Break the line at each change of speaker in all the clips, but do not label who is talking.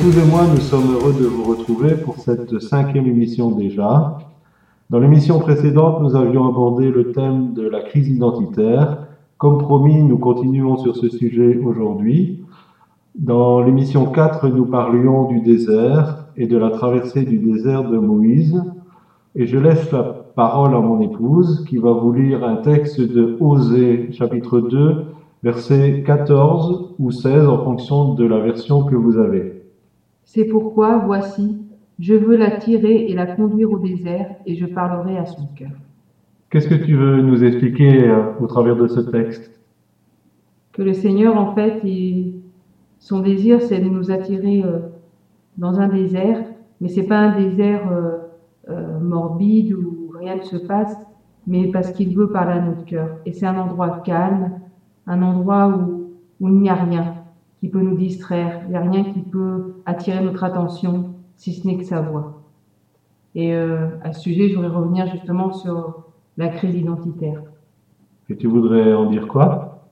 Épouse et moi, nous sommes heureux de vous retrouver pour cette cinquième émission déjà. Dans l'émission précédente, nous avions abordé le thème de la crise identitaire. Comme promis, nous continuons sur ce sujet aujourd'hui. Dans l'émission 4, nous parlions du désert et de la traversée du désert de Moïse. Et je laisse la parole à mon épouse qui va vous lire un texte de Osée chapitre 2, versets 14 ou 16 en fonction de la version que vous avez.
C'est pourquoi, voici, je veux la tirer et la conduire au désert, et je parlerai à son cœur.
Qu'est-ce que tu veux nous expliquer euh, au travers de ce texte?
Que le Seigneur, en fait, il- son désir, c'est de nous attirer euh, dans un désert, mais c'est pas un désert euh, euh, morbide où rien ne se passe, mais parce qu'il veut parler à notre cœur. Et c'est un endroit calme, un endroit où, où il n'y a rien qui peut nous distraire, il n'y a rien qui peut attirer notre attention, si ce n'est que sa voix. Et euh, à ce sujet, je voudrais revenir justement sur la crise identitaire.
Et tu voudrais en dire quoi?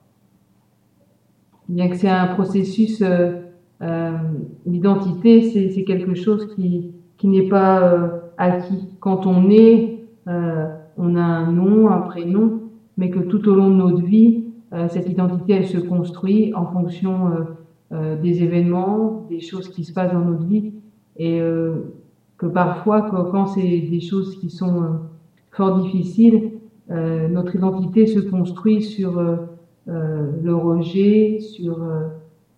Bien que c'est un processus, euh, euh, l'identité, c'est quelque chose qui, qui n'est pas euh, acquis. Quand on est, euh, on a un nom, un prénom, mais que tout au long de notre vie, euh, cette identité, elle se construit en fonction euh, euh, des événements, des choses qui se passent dans notre vie, et euh, que parfois, quand, c'est des choses qui sont euh, fort difficiles, euh, notre identité se construit sur euh, euh, le rejet, sur euh,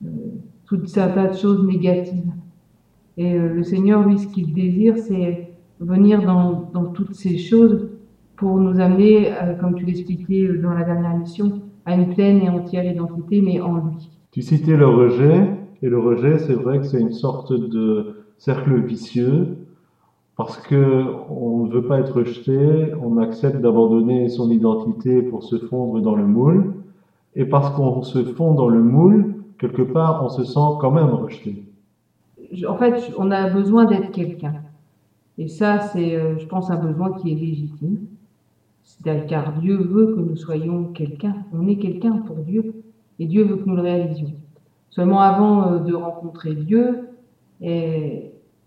euh, tout un tas de choses négatives. Et euh, le Seigneur, lui, ce qu'il désire, c'est venir dans, dans toutes ces choses pour nous amener, euh, comme tu l'expliquais euh, dans la dernière émission, à une pleine et entière identité, mais en lui.
Tu citais le rejet, et le rejet, c'est vrai que c'est une sorte de cercle vicieux, parce que on ne veut pas être rejeté, on accepte d'abandonner son identité pour se fondre dans le moule, et parce qu'on se fond dans le moule, quelque part, on se sent quand même rejeté.
Je- En fait, on a besoin d'être quelqu'un. Et ça, c'est, euh, je pense, un besoin qui est légitime. Car Dieu veut que nous soyons quelqu'un. On est quelqu'un pour Dieu. Et Dieu veut que nous le réalisions. Seulement avant euh, de rencontrer Dieu,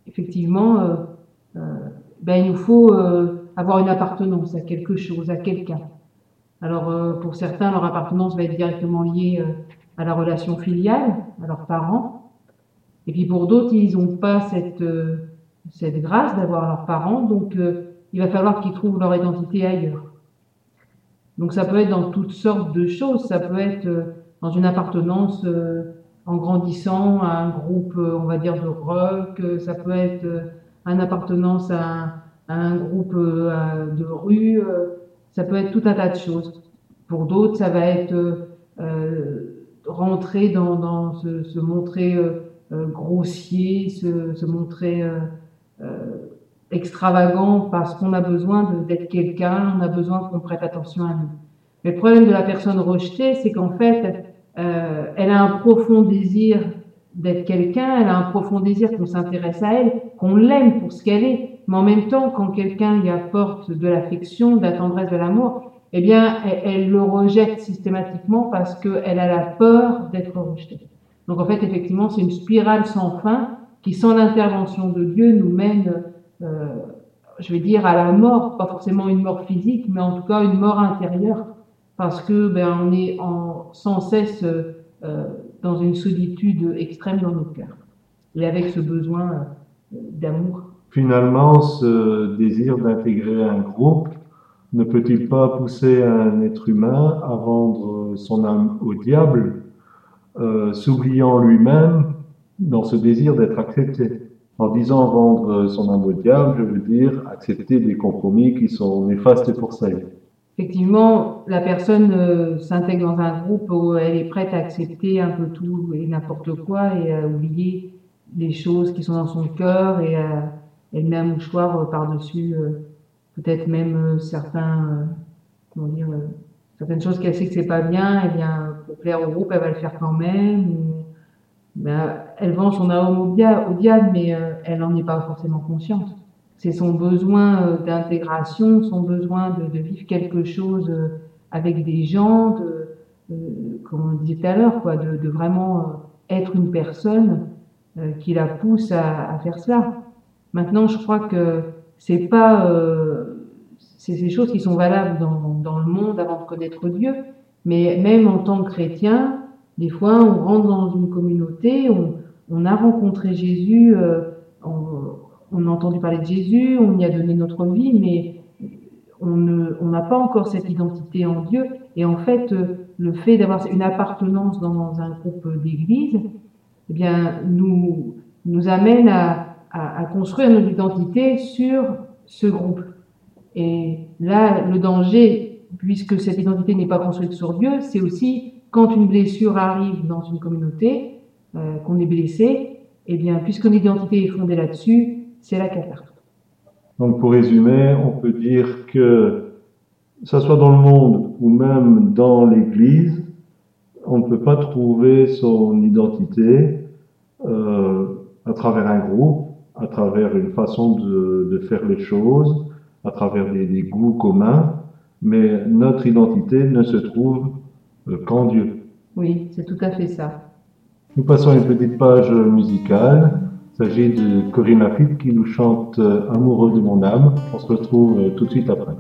effectivement, euh, euh, ben, il nous faut avoir une appartenance à quelque chose, à quelqu'un. Alors, pour certains, leur appartenance va être directement liée à la relation filiale, à leurs parents. Et puis pour d'autres, ils n'ont pas cette, grâce d'avoir leurs parents, donc il va falloir qu'ils trouvent leur identité ailleurs. Donc ça peut être dans toutes sortes de choses, ça peut être euh, dans une appartenance euh, en grandissant à un groupe, euh, on va dire, de rock, ça peut être une appartenance à un, groupe de rue, ça peut être tout un tas de choses. Pour d'autres, ça va être euh, rentrer dans, dans se, se montrer euh, grossier, se, se montrer euh, extravagant parce qu'on a besoin d'être quelqu'un, on a besoin qu'on prête attention à nous. Mais le problème de la personne rejetée, c'est qu'en fait, euh, elle a un profond désir d'être quelqu'un, elle a un profond désir qu'on s'intéresse à elle, qu'on l'aime pour ce qu'elle est. Mais en même temps, quand quelqu'un lui apporte de l'affection, de la tendresse, de l'amour, eh bien, elle, elle le rejette systématiquement parce qu'elle a la peur d'être rejetée. Donc en fait, effectivement, c'est une spirale sans fin qui, sans l'intervention de Dieu, nous mène, je vais dire, à la mort, pas forcément une mort physique, mais en tout cas une mort intérieure, parce que ben, on est sans cesse euh, euh, dans une solitude extrême dans nos cœurs, et avec ce besoin euh, d'amour.
Finalement, ce désir d'intégrer un groupe ne peut-il pas pousser un être humain à vendre son âme au diable, euh, s'oubliant lui-même dans ce désir d'être accepté? En disant vendre son âme au diable, je veux dire accepter des compromis qui sont néfastes pour sa vie.
Effectivement, la personne euh, s'intègre dans un groupe où elle est prête à accepter un peu tout et n'importe quoi et à oublier les choses qui sont dans son cœur et à, elle met un mouchoir euh, par-dessus, euh, peut-être même euh, certains, comment dire, certaines choses qu'elle sait que c'est pas bien, et eh bien, pour plaire au groupe, elle va le faire quand même. Ben, elle vend son âme au, diable, mais elle n'en est pas forcément consciente. C'est son besoin d'intégration, son besoin de, vivre quelque chose avec des gens, de, comme on disait tout à l'heure, quoi, de, vraiment être une personne qui la pousse à faire cela. Maintenant, je crois que c'est pas euh, c'est ces choses qui sont valables dans, le monde avant de connaître Dieu, mais même en tant que chrétien, des fois, on rentre dans une communauté, on a rencontré Jésus, euh, on, a entendu parler de Jésus, on y a donné notre vie, mais on n'a pas encore cette identité en Dieu. Et en fait, le fait d'avoir une appartenance dans un groupe d'église, eh bien, nous, nous amène à, construire notre identité sur ce groupe. Et là, le danger, puisque cette identité n'est pas construite sur Dieu, c'est aussi quand une blessure arrive dans une communauté, euh, qu'on est blessé, eh bien, puisque l'identité est fondée là-dessus, c'est la catastrophe.
Donc, pour résumer, on peut dire que, ça soit dans le monde ou même dans l'Église, on ne peut pas trouver son identité euh, à travers un groupe à travers une façon de, de faire les choses, à travers des, des, goûts communs, mais notre identité ne se trouve euh, qu'en Dieu.
Oui, c'est tout à fait ça.
Nous passons à une petite page musicale. Il s'agit de Corinne Lafitte qui nous chante euh, Amoureux de mon âme. On se retrouve euh, tout de suite après.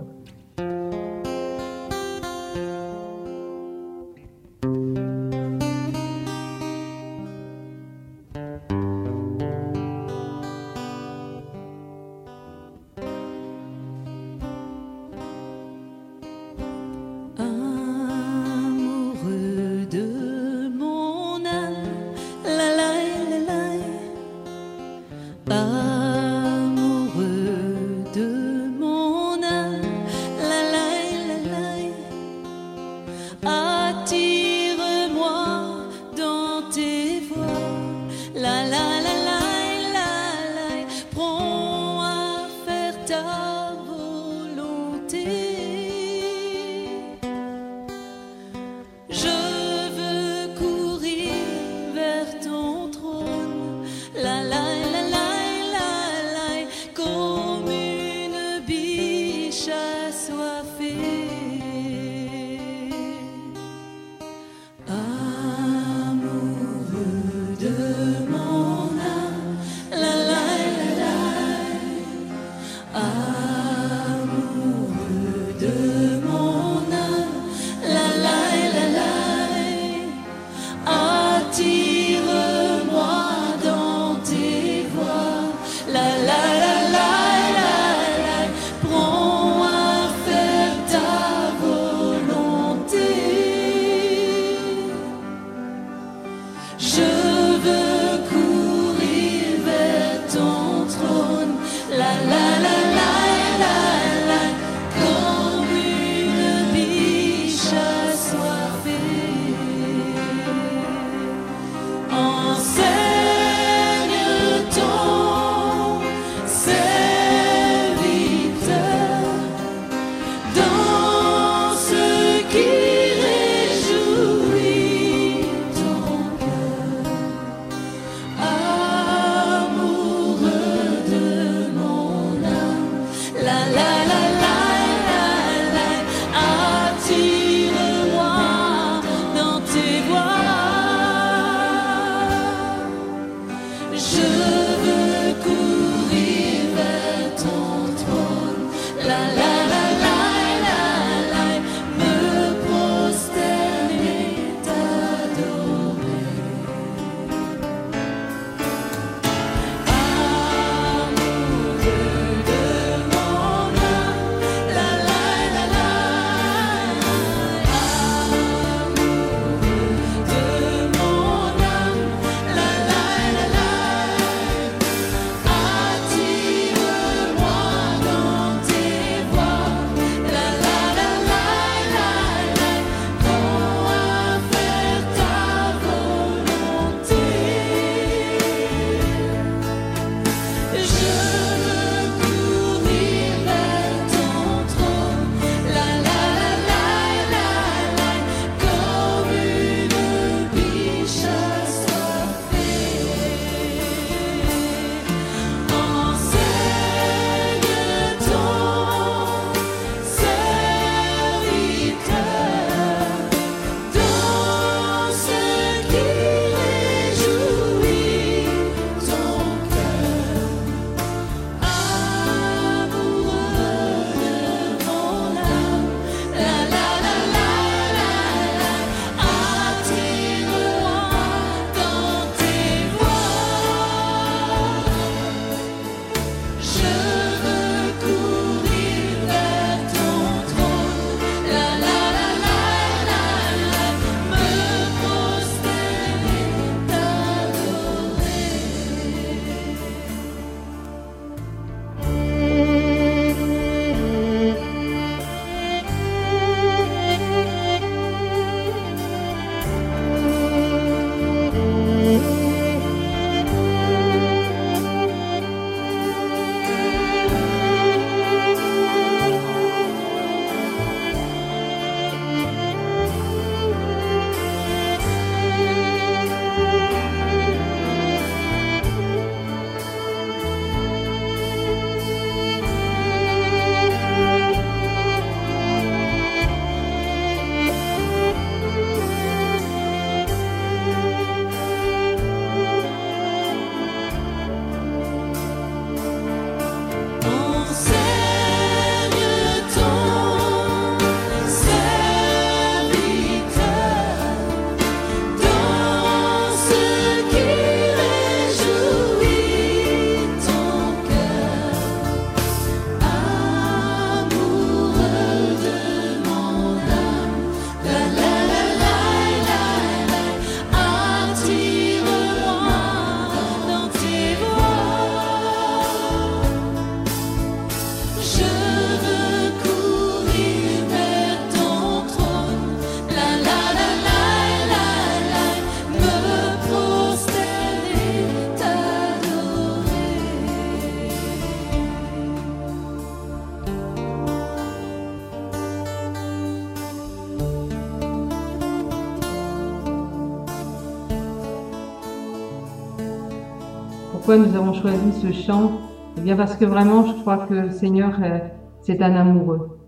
Nous avons choisi ce chant Eh bien parce que vraiment, je crois que le Seigneur, euh, c'est un amoureux.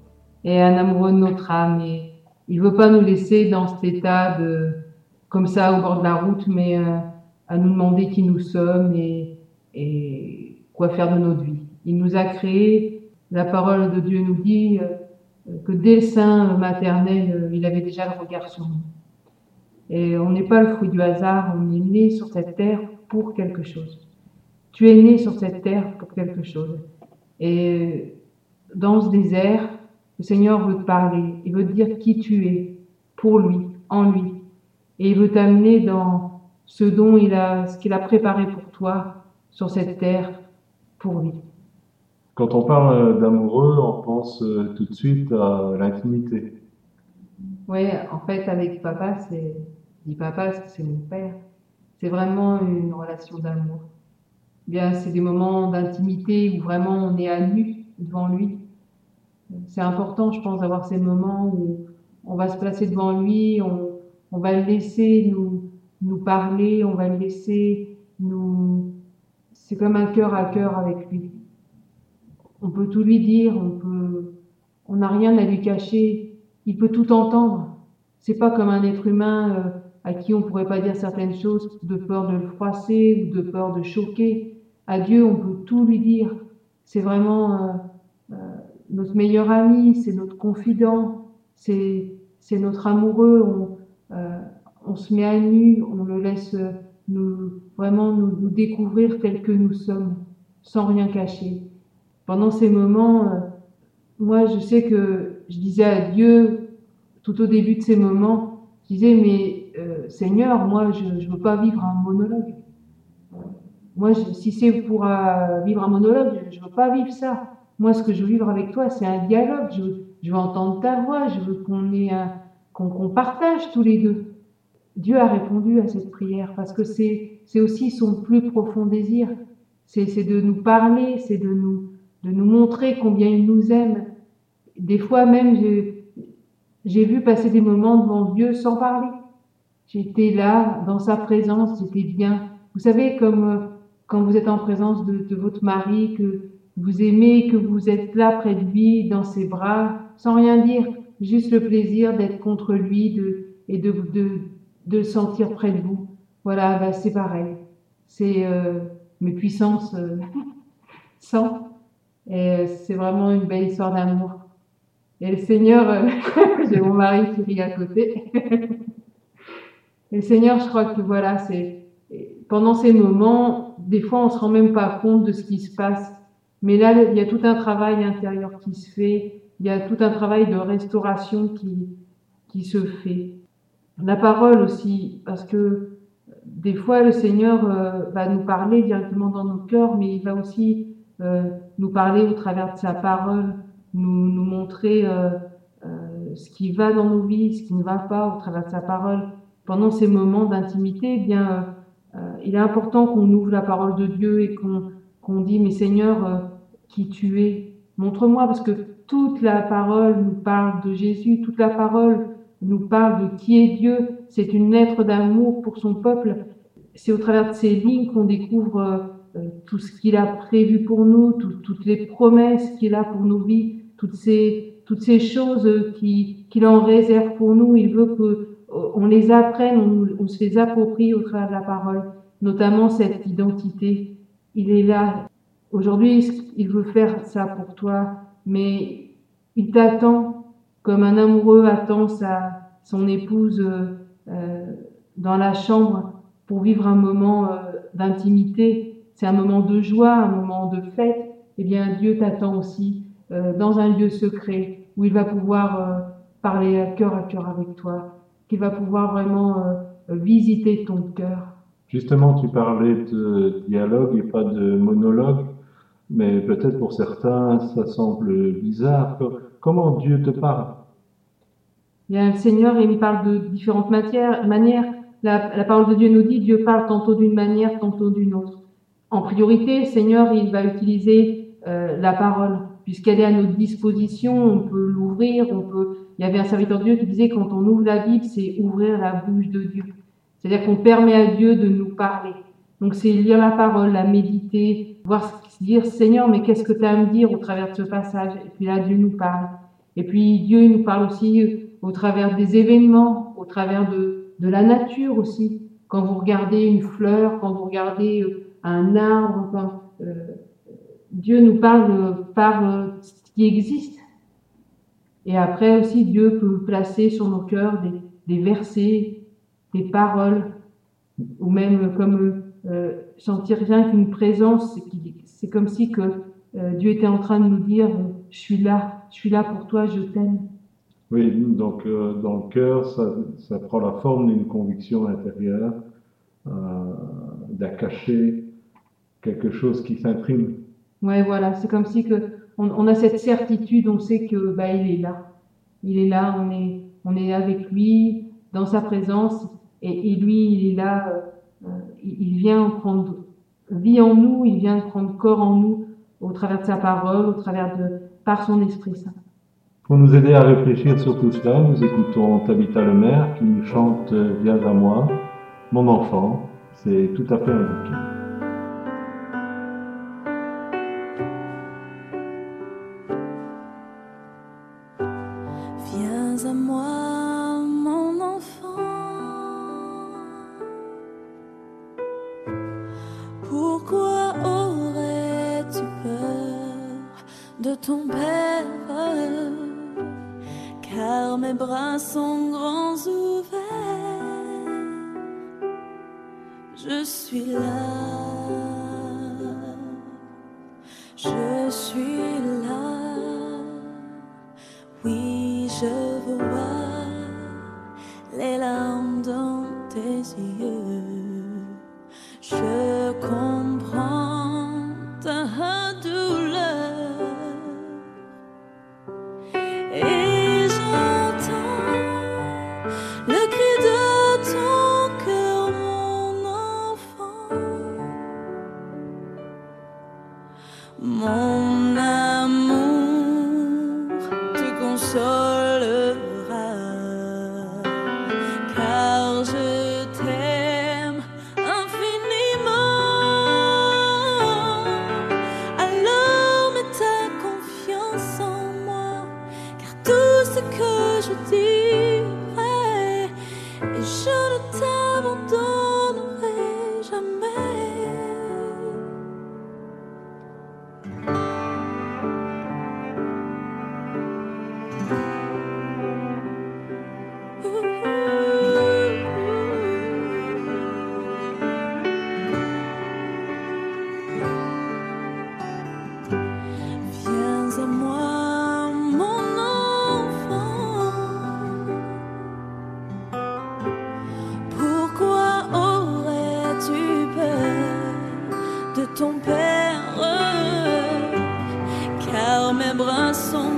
Et un amoureux de notre âme. Et il veut pas nous laisser dans cet état de, comme ça, au bord de la route, mais euh, à nous demander qui nous sommes et, et quoi faire de notre vie. Il nous a créés. La parole de Dieu nous dit euh, que dès le sein maternel, il avait déjà le regard sur nous. Et on n'est pas le fruit du hasard, on est né sur cette terre pour quelque chose. Tu es né sur cette terre pour quelque chose. Et dans ce désert, le Seigneur veut te parler, il veut te dire qui tu es pour lui, en lui. Et il veut t'amener dans ce dont il a, ce qu'il a préparé pour toi sur cette terre pour lui.
Quand on parle d'amoureux, on pense euh, tout de suite à l'intimité.
Oui, en fait, avec papa, c'est, dis papa c'est mon père. C'est vraiment une relation d'amour. Bien, c'est des moments d'intimité où vraiment on est à nu devant lui. C'est important, je pense, d'avoir ces moments où on va se placer devant lui, on, va le laisser nous, nous parler, on va le laisser nous. C'est comme un cœur à cœur avec lui. On peut tout lui dire, on peut, on n'a rien à lui cacher. Il peut tout entendre. C'est pas comme un être humain euh, à qui on pourrait pas dire certaines choses de peur de le froisser ou de peur de choquer. À Dieu, on peut tout lui dire. C'est vraiment euh, euh, notre meilleur ami, c'est notre confident, c'est notre amoureux. On, euh, on se met à nu, on le laisse nous vraiment nous, nous découvrir tels que nous sommes, sans rien cacher. Pendant ces moments, euh, moi, je sais que je disais à Dieu tout au début de ces moments, je disais mais euh, Seigneur, moi, je ne veux pas vivre un monologue. Moi, si c'est pour euh, vivre un monologue, je veux pas vivre ça. Moi, ce que je veux vivre avec toi, c'est un dialogue. Je, veux- entendre ta voix. Je veux qu'on ait qu'on partage tous les deux. Dieu a répondu à cette prière parce que c'est aussi son plus profond désir. C'est de nous parler, c'est de nous de nous montrer combien il nous aime. Des fois même, j'ai j'ai vu passer des moments devant Dieu sans parler. J'étais là, dans sa présence, j'étais bien. Vous savez, comme euh, quand vous êtes en présence de, de votre mari, que vous aimez, que vous êtes là près de lui, dans ses bras, sans rien dire, juste le plaisir d'être contre lui de, et de, de, de le sentir près de vous. Voilà, bah, c'est pareil. C'est euh, mes puissances euh, sans. Et euh, c'est vraiment une belle histoire d'amour. Et le Seigneur, euh, j'ai mon mari qui rit à côté. Et le Seigneur, je crois que voilà, c'est pendant ces moments, des fois, on se rend même pas compte de ce qui se passe. Mais là, il y a tout un travail intérieur qui se fait. Il y a tout un travail de restauration qui, qui se fait. La parole aussi, parce que des fois, le Seigneur euh, va nous parler directement dans nos cœurs, mais il va aussi euh, nous parler au travers de sa parole, nous, nous montrer euh, euh, ce qui va dans nos vies, ce qui ne va pas au travers de sa parole. Pendant ces moments d'intimité, eh bien, il est important qu'on ouvre la parole de Dieu et qu'on qu'on dit, mais Seigneur, euh, qui tu es, montre-moi, parce que toute la parole nous parle de Jésus, toute la parole nous parle de qui est Dieu. C'est une lettre d'amour pour son peuple. C'est au travers de ces lignes qu'on découvre euh, euh, tout ce qu'il a prévu pour nous, tout- toutes les promesses qu'il a pour nos vies, toutes ces, toutes ces choses euh, qui- qu'il en réserve pour nous. Il veut que euh, on les apprenne, on, se les approprie au travers de la parole, notamment cette identité. Il est là. Aujourd'hui, il veut faire ça pour toi, mais il t'attend comme un amoureux attend sa, son épouse euh, euh, dans la chambre pour vivre un moment euh, d'intimité. C'est un moment de joie, un moment de fête. Eh bien, Dieu t'attend aussi euh, dans un lieu secret où il va pouvoir euh, parler à cœur à cœur avec toi, qu'il va pouvoir vraiment euh, visiter ton cœur.
Justement, tu parlais de dialogue et pas de monologue, mais peut-être pour certains, ça semble bizarre. Co- Comment Dieu te parle?
Bien, le Seigneur, il me parle de différentes matières, manières. La, la parole de Dieu nous dit, Dieu parle tantôt d'une manière, tantôt d'une autre. En priorité, le Seigneur, il va utiliser euh, la parole, puisqu'elle est à notre disposition, on peut l'ouvrir, on peut. Il y avait un serviteur de Dieu qui disait quand on ouvre la Bible, c'est ouvrir la bouche de Dieu. C'est-à-dire qu'on permet à Dieu de nous parler. Donc c'est lire la parole, la méditer, voir dire Seigneur, mais qu'est-ce que tu as à me dire au travers de ce passage? Et puis là, Dieu nous parle. Et puis Dieu nous parle aussi au travers des événements, au travers de, de la nature aussi. Quand vous regardez une fleur, quand vous regardez euh, un arbre, euh, Dieu nous parle par ce qui existe. Et après aussi, Dieu peut placer sur nos cœurs des, versets, des paroles, ou même comme euh, sentir rien qu'une présence, c'est comme si que euh, Dieu était en train de nous dire, je suis là, je suis là pour toi, je t'aime.
Oui, donc euh, dans le cœur, ça, prend la forme d'une conviction intérieure, euh, cachet, quelque chose qui s'imprime.
Ouais, voilà, c'est comme si que on, a cette certitude, on sait que bah il est là, il est là, on est on est avec lui dans sa présence et, lui il est là, euh, il vient prendre vie en nous, il vient prendre corps en nous au travers de sa parole, au travers de par son Esprit.
Pour nous aider à réfléchir sur tout cela, nous écoutons Tabitha Lemaire qui nous chante Viens à moi, mon enfant. C'est tout à fait indiqué.
Yeux. Je Car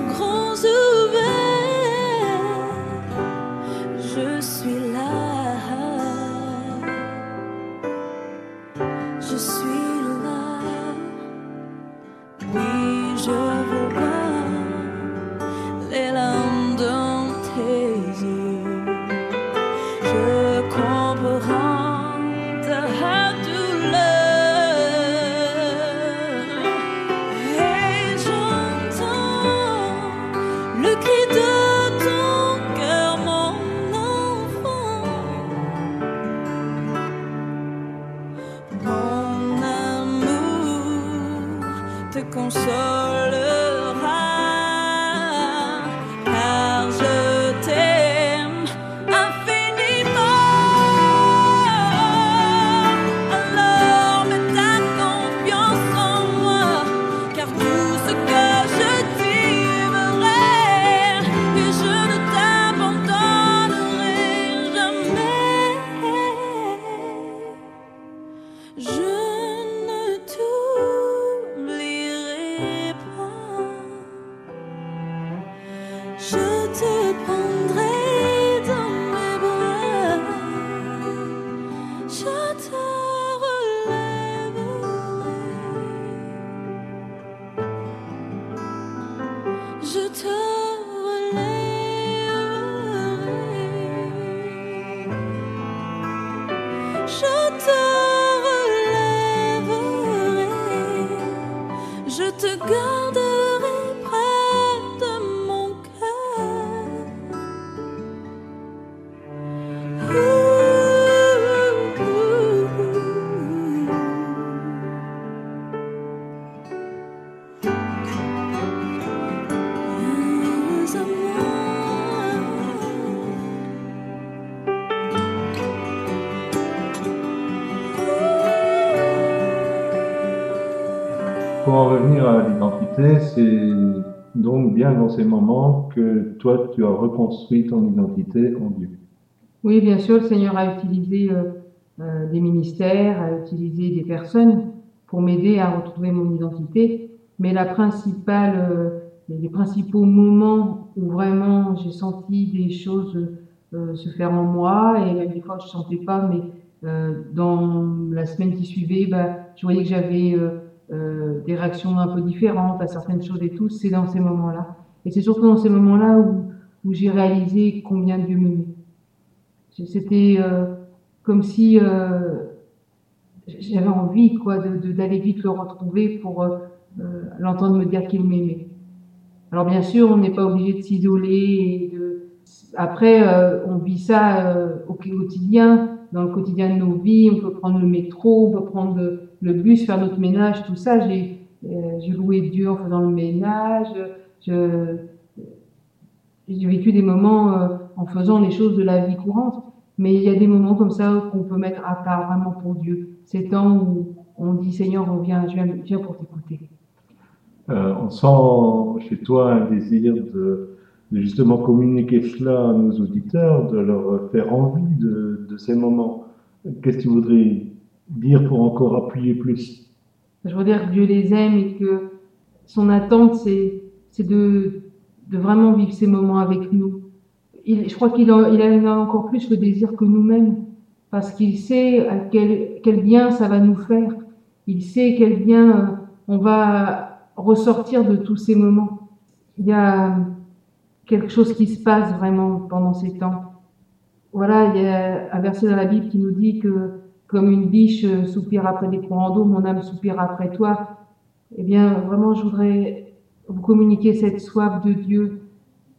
c'est donc bien dans ces moments que toi, tu as reconstruit ton identité en Dieu.
Oui, bien sûr, le Seigneur a utilisé euh, euh, des ministères, a utilisé des personnes pour m'aider à retrouver mon identité. Mais euh, les principaux moments où vraiment j'ai senti des choses se faire en moi, et même des fois je ne sentais pas, mais dans la semaine qui suivait, bah, je voyais que j'avais euh, des réactions un peu différentes à certaines choses et tout. C'est dans ces moments-là. Et c'est surtout dans ces moments-là où, où j'ai réalisé combien Dieu m'aimait. C'était euh, comme si euh, j'avais envie quoi d'aller vite le retrouver pour euh, euh, l'entendre me dire qu'il m'aimait. Alors bien sûr, on n'est pas obligé de s'isoler. de- Après, euh, on vit ça au quotidien, dans le quotidien de nos vies. On peut prendre le métro, on peut prendre le, bus, faire notre ménage, tout ça. J'ai euh, loué Dieu en faisant le ménage. J'ai vécu des moments euh, en faisant les choses de la vie courante, mais il y a des moments comme ça qu'on peut mettre à part vraiment pour Dieu. Ces temps où on dit Seigneur, on je viens, viens pour t'écouter.
Euh, on sent chez toi un désir de, de justement communiquer cela à nos auditeurs, de leur faire envie de, de ces moments. Qu'est-ce que tu voudrais dire pour encore appuyer plus?
Je veux dire que Dieu les aime et que son attente, c'est, c'est de, de vraiment vivre ces moments avec nous. Je crois qu'il en, en a encore plus le désir que nous-mêmes, parce qu'il sait à quel, quel bien ça va nous faire. Il sait quel bien euh, on va ressortir de tous ces moments. Il y a quelque chose qui se passe vraiment pendant ces temps. Voilà, il y a un verset dans la Bible qui nous dit que comme une biche euh, soupire après des courants d'eau, mon âme soupire après toi. Eh bien, vraiment, je voudrais vous communiquer cette soif de Dieu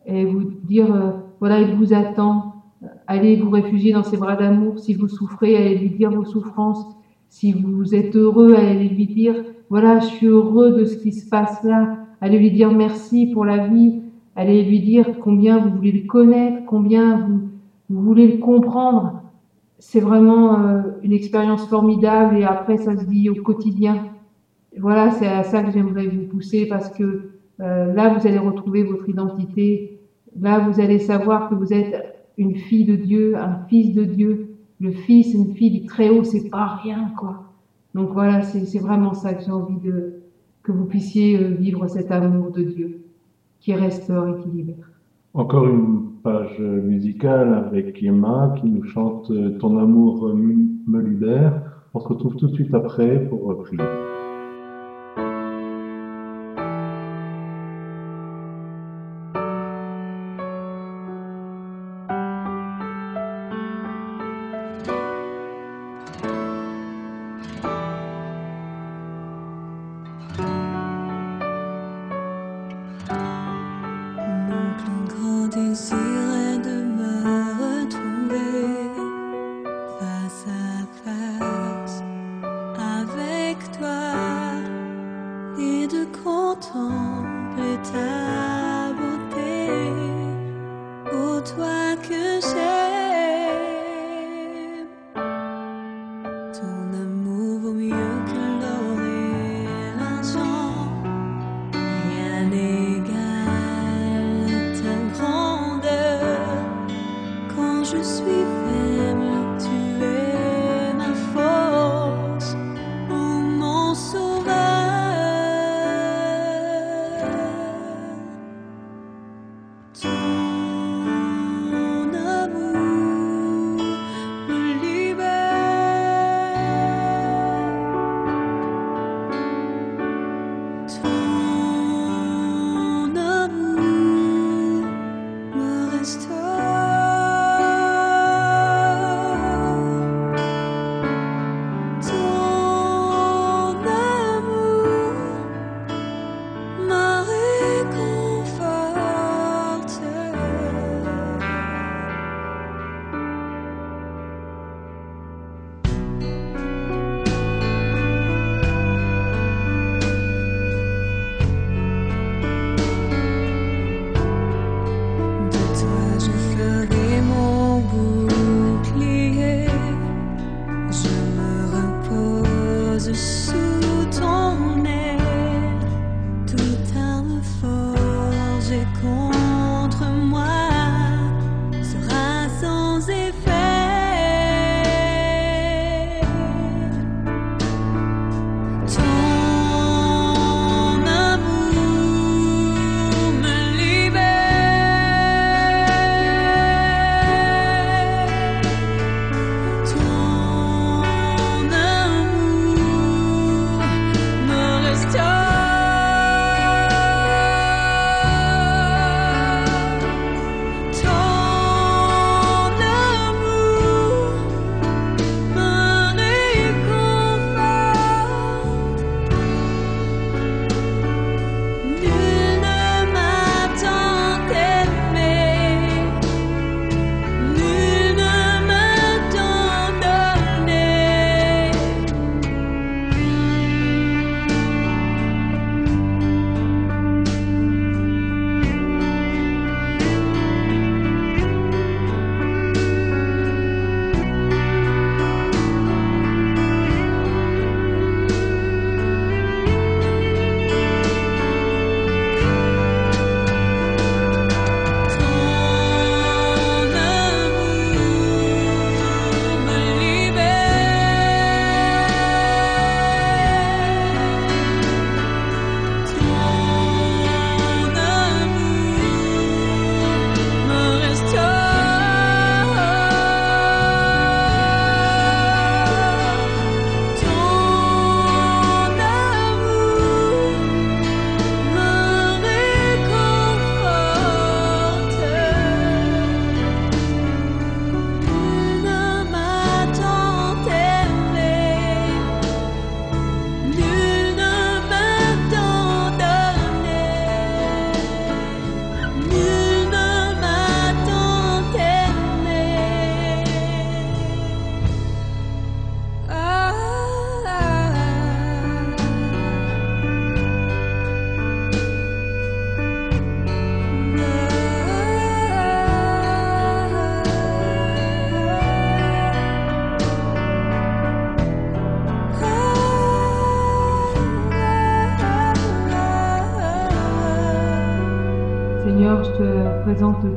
et vous dire, euh, voilà, il vous attend. Allez vous réfugier dans ses bras d'amour. Si vous souffrez, allez lui dire vos souffrances. Si vous êtes heureux, allez lui dire, voilà, je suis heureux de ce qui se passe là. Allez lui dire merci pour la vie. Allez lui dire combien vous voulez le connaître, combien vous, vous voulez le comprendre. C'est vraiment euh, une expérience formidable et après, ça se dit au quotidien. Voilà, c'est à ça que j'aimerais vous pousser parce que euh, là, vous allez retrouver votre identité. Là, vous allez savoir que vous êtes une fille de Dieu, un fils de Dieu. Le fils, une fille du Très-Haut, c'est pas rien, quoi. Donc voilà, c'est c'est vraiment ça que j'ai envie de que vous puissiez euh, vivre cet amour de Dieu qui.
Encore une page musicale avec Emma qui nous chante Ton amour me libère. On se retrouve tout de suite après pour prier.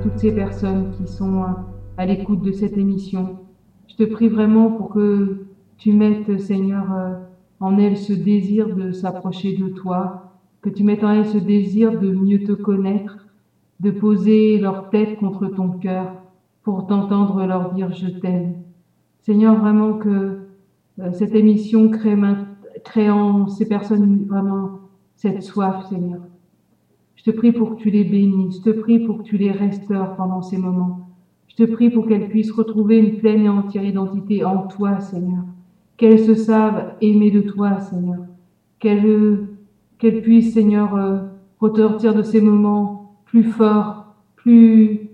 Toutes ces personnes qui sont à l'écoute de cette émission. Je te prie vraiment pour que tu mettes, Seigneur, euh, en elles ce désir de s'approcher de toi, que tu mettes en elles ce désir de mieux te connaître, de poser leur tête contre ton cœur pour t'entendre leur dire je t'aime. Seigneur, vraiment que euh, cette émission crée, crée en ces personnes vraiment cette soif, Seigneur. Je te prie pour que tu les bénisses, je te prie pour que tu les restaures pendant ces moments. Je te prie pour qu'elles puissent retrouver une pleine et entière identité en toi, Seigneur. Qu'elles se savent aimer de toi, Seigneur. Qu'elles puissent, Seigneur, euh, ressortir de ces moments plus forts, plus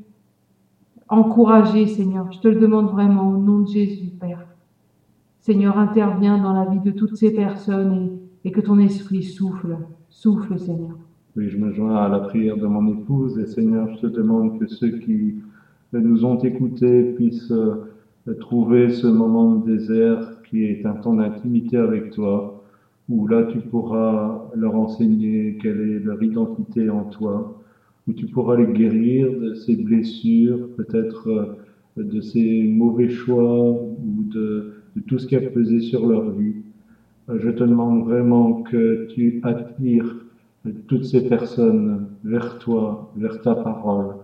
encouragés, Seigneur. Je te le demande vraiment au nom de Jésus, Père. Seigneur, interviens dans la vie de toutes ces personnes et que ton esprit souffle. Souffle, Seigneur.
Oui, je me joins à la prière de mon épouse? Et Seigneur, je te demande que ceux qui nous ont écoutés puissent euh, trouver ce moment de désert qui est un temps d'intimité avec toi, où là tu pourras leur enseigner quelle est leur identité en toi, où tu pourras les guérir de ces blessures, peut-être euh, de ces mauvais choix ou de, tout ce qui a pesé sur leur vie. Euh, je te demande vraiment que tu attires toutes ces personnes vers toi, vers ta parole,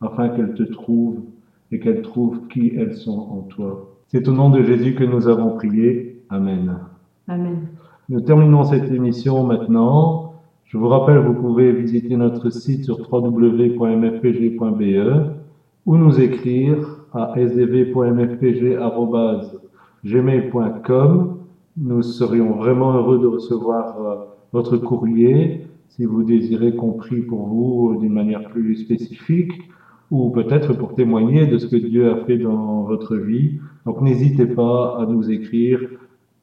afin qu'elles te trouvent et qu'elles trouvent qui elles sont en toi. C'est au nom de Jésus que nous avons prié. Amen.
Amen.
Nous terminons cette émission maintenant. Je vous rappelle, vous pouvez visiter notre site sur www.mfpg.be ou nous écrire à sdv.mfpg.gmail.com. Nous serions vraiment heureux de recevoir euh, votre courrier si vous désirez qu'on prie pour vous d'une manière plus spécifique ou peut-être pour témoigner de ce que Dieu a fait dans votre vie. Donc n'hésitez pas à nous écrire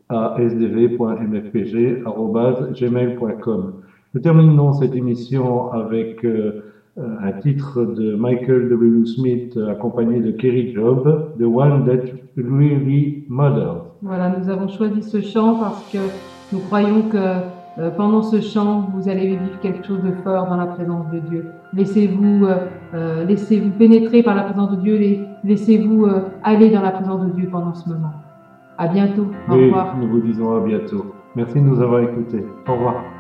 à sdv.mfpg.gmail.com. Nous terminons cette émission avec euh, un titre de Michael W. Smith accompagné de Kerry Job, The One That Really Matters.
Voilà, nous avons choisi ce chant parce que nous croyons que euh, pendant ce chant, vous allez vivre quelque chose de fort dans la présence de Dieu. Laissez-vous euh, euh, laissez-vous pénétrer par la présence de Dieu, laissez-vous aller dans la présence de Dieu pendant ce moment. À bientôt. Au revoir.
nous vous disons à bientôt. Merci de nous avoir écoutés. Au revoir.